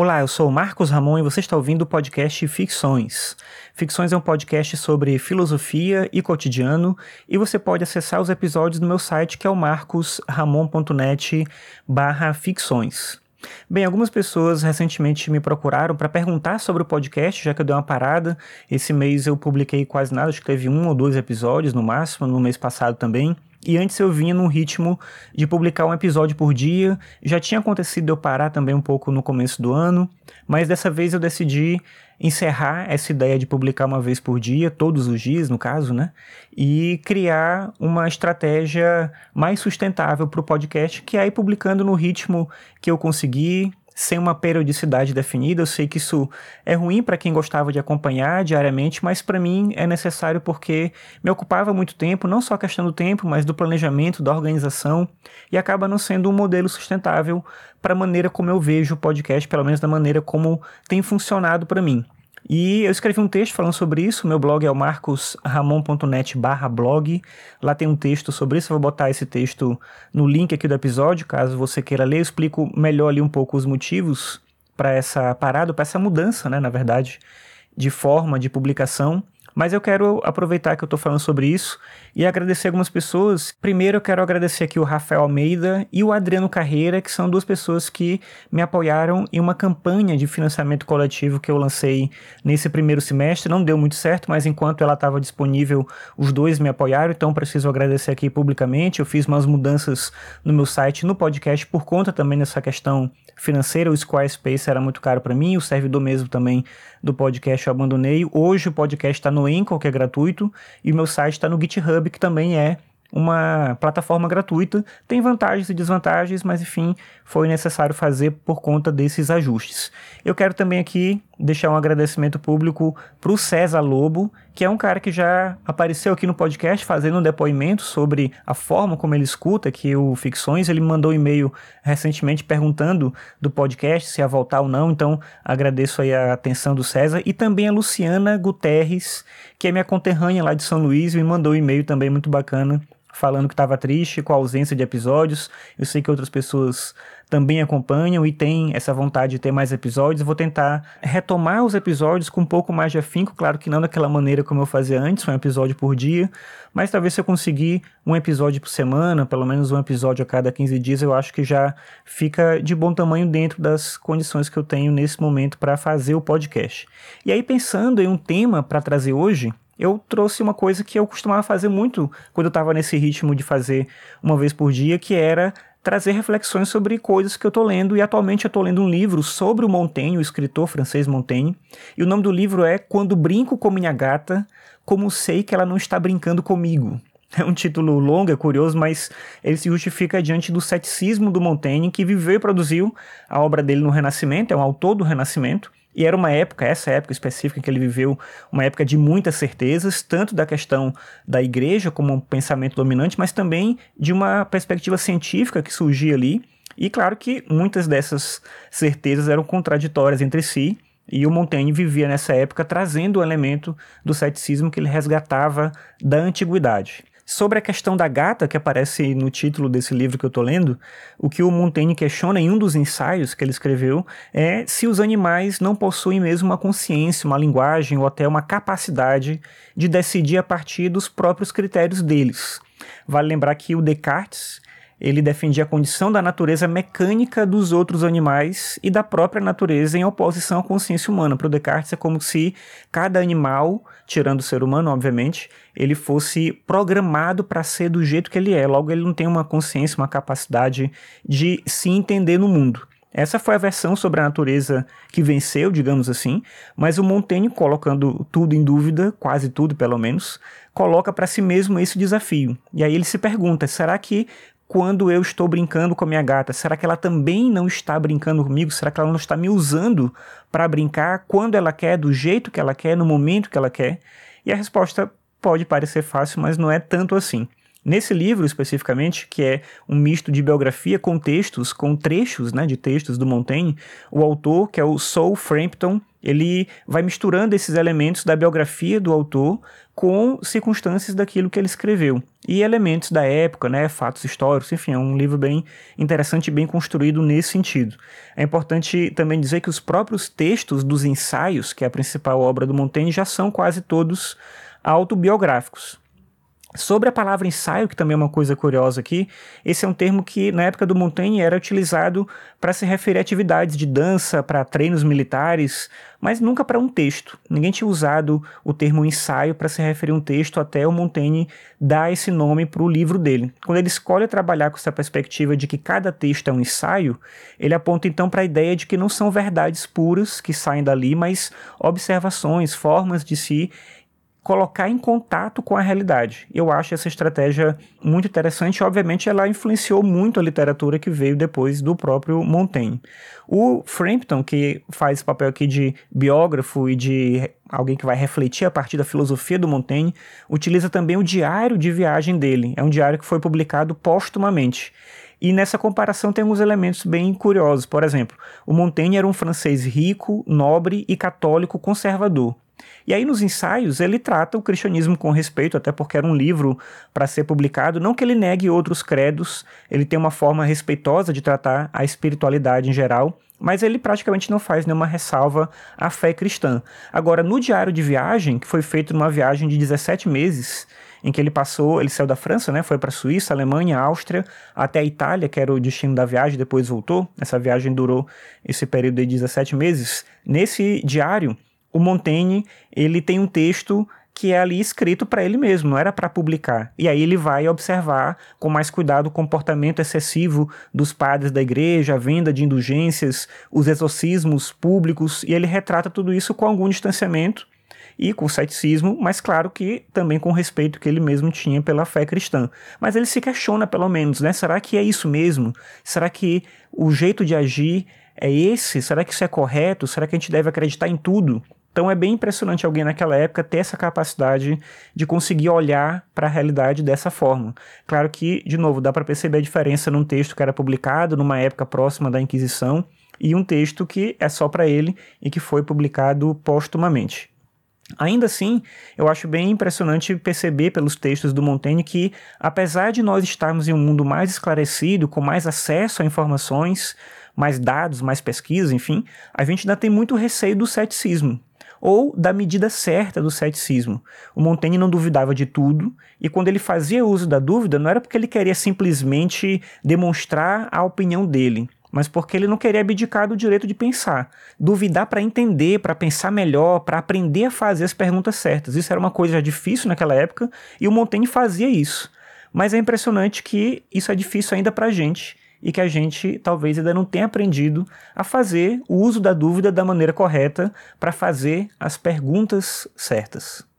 Olá, eu sou Marcos Ramon e você está ouvindo o podcast Ficções. Ficções é um podcast sobre filosofia e cotidiano e você pode acessar os episódios no meu site que é o marcosramon.net barra ficções. Bem, algumas pessoas recentemente me procuraram para perguntar sobre o podcast, já que eu dei uma parada. Esse mês eu publiquei quase nada, acho que teve um ou dois episódios no máximo, no mês passado também. E antes eu vinha num ritmo de publicar um episódio por dia. Já tinha acontecido eu parar também um pouco no começo do ano, mas dessa vez eu decidi encerrar essa ideia de publicar uma vez por dia, todos os dias, no caso, né? E criar uma estratégia mais sustentável para o podcast, que é ir publicando no ritmo que eu conseguir, sem uma periodicidade definida. Eu sei que isso é ruim para quem gostava de acompanhar diariamente, mas para mim é necessário porque me ocupava muito tempo, não só a questão do tempo, mas do planejamento, da organização, e acaba não sendo um modelo sustentável para a maneira como eu vejo o podcast, pelo menos da maneira como tem funcionado para mim. E eu escrevi um texto falando sobre isso. Meu blog é o marcosramon.net blog. Lá tem um texto sobre isso. Eu vou botar esse texto no link aqui do episódio, caso você queira ler. Eu explico melhor ali um pouco os motivos para essa parada, para essa mudança, né, na verdade, de forma de publicação. Mas eu quero aproveitar que eu estou falando sobre isso e agradecer algumas pessoas. Primeiro, eu quero agradecer aqui o Rafael Almeida e o Adriano Carreira, que são duas pessoas que me apoiaram em uma campanha de financiamento coletivo que eu lancei nesse primeiro semestre. Não deu muito certo, mas enquanto ela estava disponível, os dois me apoiaram, então preciso agradecer aqui publicamente. Eu fiz umas mudanças no meu site, no podcast, por conta também dessa questão financeira. O Squarespace era muito caro para mim, o servidor mesmo também do podcast eu abandonei. Hoje o podcast está no Anchor, que é gratuito, e o meu site está no GitHub, que também é uma plataforma gratuita. Tem vantagens e desvantagens, mas enfim, foi necessário fazer por conta desses ajustes. Eu quero também aqui deixar um agradecimento público para o César Lobo, que é um cara que já apareceu aqui no podcast fazendo um depoimento sobre a forma como ele escuta aqui o Ficções. Ele mandou um e-mail recentemente perguntando do podcast se ia voltar ou não, então agradeço aí a atenção do César. E também a Luciana Guterres, que é minha conterrânea lá de São Luís, me mandou um e-mail também muito bacana falando que estava triste com a ausência de episódios. Eu sei que outras pessoas também acompanham e têm essa vontade de ter mais episódios. Vou tentar retomar os episódios com um pouco mais de afinco, claro que não daquela maneira como eu fazia antes, um episódio por dia, mas talvez se eu conseguir um episódio por semana, pelo menos um episódio a cada 15 dias, eu acho que já fica de bom tamanho dentro das condições que eu tenho nesse momento para fazer o podcast. E aí pensando em um tema para trazer hoje, eu trouxe uma coisa que eu costumava fazer muito quando eu estava nesse ritmo de fazer uma vez por dia, que era trazer reflexões sobre coisas que eu estou lendo. E atualmente eu estou lendo um livro sobre o Montaigne, o escritor francês Montaigne. E o nome do livro é Quando Brinco com Minha Gata, Como Sei Que Ela Não Está Brincando Comigo. É um título longo, é curioso, mas ele se justifica diante do ceticismo do Montaigne, que viveu e produziu a obra dele no Renascimento, é um autor do Renascimento, e era uma época, essa época específica que ele viveu, uma época de muitas certezas, tanto da questão da igreja como um pensamento dominante, mas também de uma perspectiva científica que surgia ali. E claro que muitas dessas certezas eram contraditórias entre si, e o Montaigne vivia nessa época trazendo o elemento do ceticismo que ele resgatava da antiguidade. Sobre a questão da gata, que aparece no título desse livro que eu estou lendo, o que o Montaigne questiona em um dos ensaios que ele escreveu é se os animais não possuem mesmo uma consciência, uma linguagem ou até uma capacidade de decidir a partir dos próprios critérios deles. Vale lembrar que o Descartes ele defendia a condição da natureza mecânica dos outros animais e da própria natureza em oposição à consciência humana. Para o Descartes é como se cada animal, tirando o ser humano, obviamente, ele fosse programado para ser do jeito que ele é. Logo, ele não tem uma consciência, uma capacidade de se entender no mundo. Essa foi a versão sobre a natureza que venceu, digamos assim, mas o Montaigne, colocando tudo em dúvida, quase tudo pelo menos, coloca para si mesmo esse desafio. E aí ele se pergunta: será que quando eu estou brincando com a minha gata? Será que ela também não está brincando comigo? Será que ela não está me usando para brincar quando ela quer, do jeito que ela quer, no momento que ela quer? E a resposta pode parecer fácil, mas não é tanto assim. Nesse livro, especificamente, que é um misto de biografia com textos, com trechos né, de textos do Montaigne, o autor, que é o Saul Frampton, ele vai misturando esses elementos da biografia do autor com circunstâncias daquilo que ele escreveu e elementos da época, né, fatos históricos, enfim, é um livro bem interessante e bem construído nesse sentido. É importante também dizer que os próprios textos dos ensaios, que é a principal obra do Montaigne, já são quase todos autobiográficos. Sobre a palavra ensaio, que também é uma coisa curiosa aqui, esse é um termo que na época do Montaigne era utilizado para se referir a atividades de dança, para treinos militares, mas nunca para um texto. Ninguém tinha usado o termo ensaio para se referir a um texto até o Montaigne dar esse nome para o livro dele. Quando ele escolhe trabalhar com essa perspectiva de que cada texto é um ensaio, ele aponta então para a ideia de que não são verdades puras que saem dali, mas observações, formas de se colocar em contato com a realidade. Eu acho essa estratégia muito interessante. Obviamente, ela influenciou muito a literatura que veio depois do próprio Montaigne. O Frampton, que faz papel aqui de biógrafo e de alguém que vai refletir a partir da filosofia do Montaigne, utiliza também o diário de viagem dele. É um diário que foi publicado póstumamente. E nessa comparação tem alguns elementos bem curiosos. Por exemplo, o Montaigne era um francês rico, nobre e católico conservador. E aí nos ensaios ele trata o cristianismo com respeito, até porque era um livro para ser publicado, não que ele negue outros credos, ele tem uma forma respeitosa de tratar a espiritualidade em geral, mas ele praticamente não faz nenhuma ressalva à fé cristã. Agora, no diário de viagem, que foi feito numa viagem de 17 meses, em que ele passou, ele saiu da França, né, foi para a Suíça, Alemanha, Áustria, até a Itália, que era o destino da viagem, depois voltou. Essa viagem durou esse período de 17 meses. Nesse diário, o Montaigne ele tem um texto que é ali escrito para ele mesmo, não era para publicar. E aí ele vai observar com mais cuidado o comportamento excessivo dos padres da igreja, a venda de indulgências, os exorcismos públicos, e ele retrata tudo isso com algum distanciamento e com ceticismo, mas claro que também com respeito que ele mesmo tinha pela fé cristã. Mas ele se questiona, pelo menos, né? Será que é isso mesmo? Será que o jeito de agir é esse? Será que isso é correto? Será que a gente deve acreditar em tudo? Então é bem impressionante alguém naquela época ter essa capacidade de conseguir olhar para a realidade dessa forma. Claro que, de novo, dá para perceber a diferença num texto que era publicado numa época próxima da Inquisição e um texto que é só para ele e que foi publicado póstumamente. Ainda assim, eu acho bem impressionante perceber pelos textos do Montaigne que, apesar de nós estarmos em um mundo mais esclarecido, com mais acesso a informações, mais dados, mais pesquisas, enfim, a gente ainda tem muito receio do ceticismo ou da medida certa do ceticismo. O Montaigne não duvidava de tudo, e quando ele fazia uso da dúvida, não era porque ele queria simplesmente demonstrar a opinião dele, mas porque ele não queria abdicar do direito de pensar. Duvidar para entender, para pensar melhor, para aprender a fazer as perguntas certas. Isso era uma coisa difícil naquela época, e o Montaigne fazia isso. Mas é impressionante que isso é difícil ainda para a gente e que a gente talvez ainda não tenha aprendido a fazer o uso da dúvida da maneira correta para fazer as perguntas certas.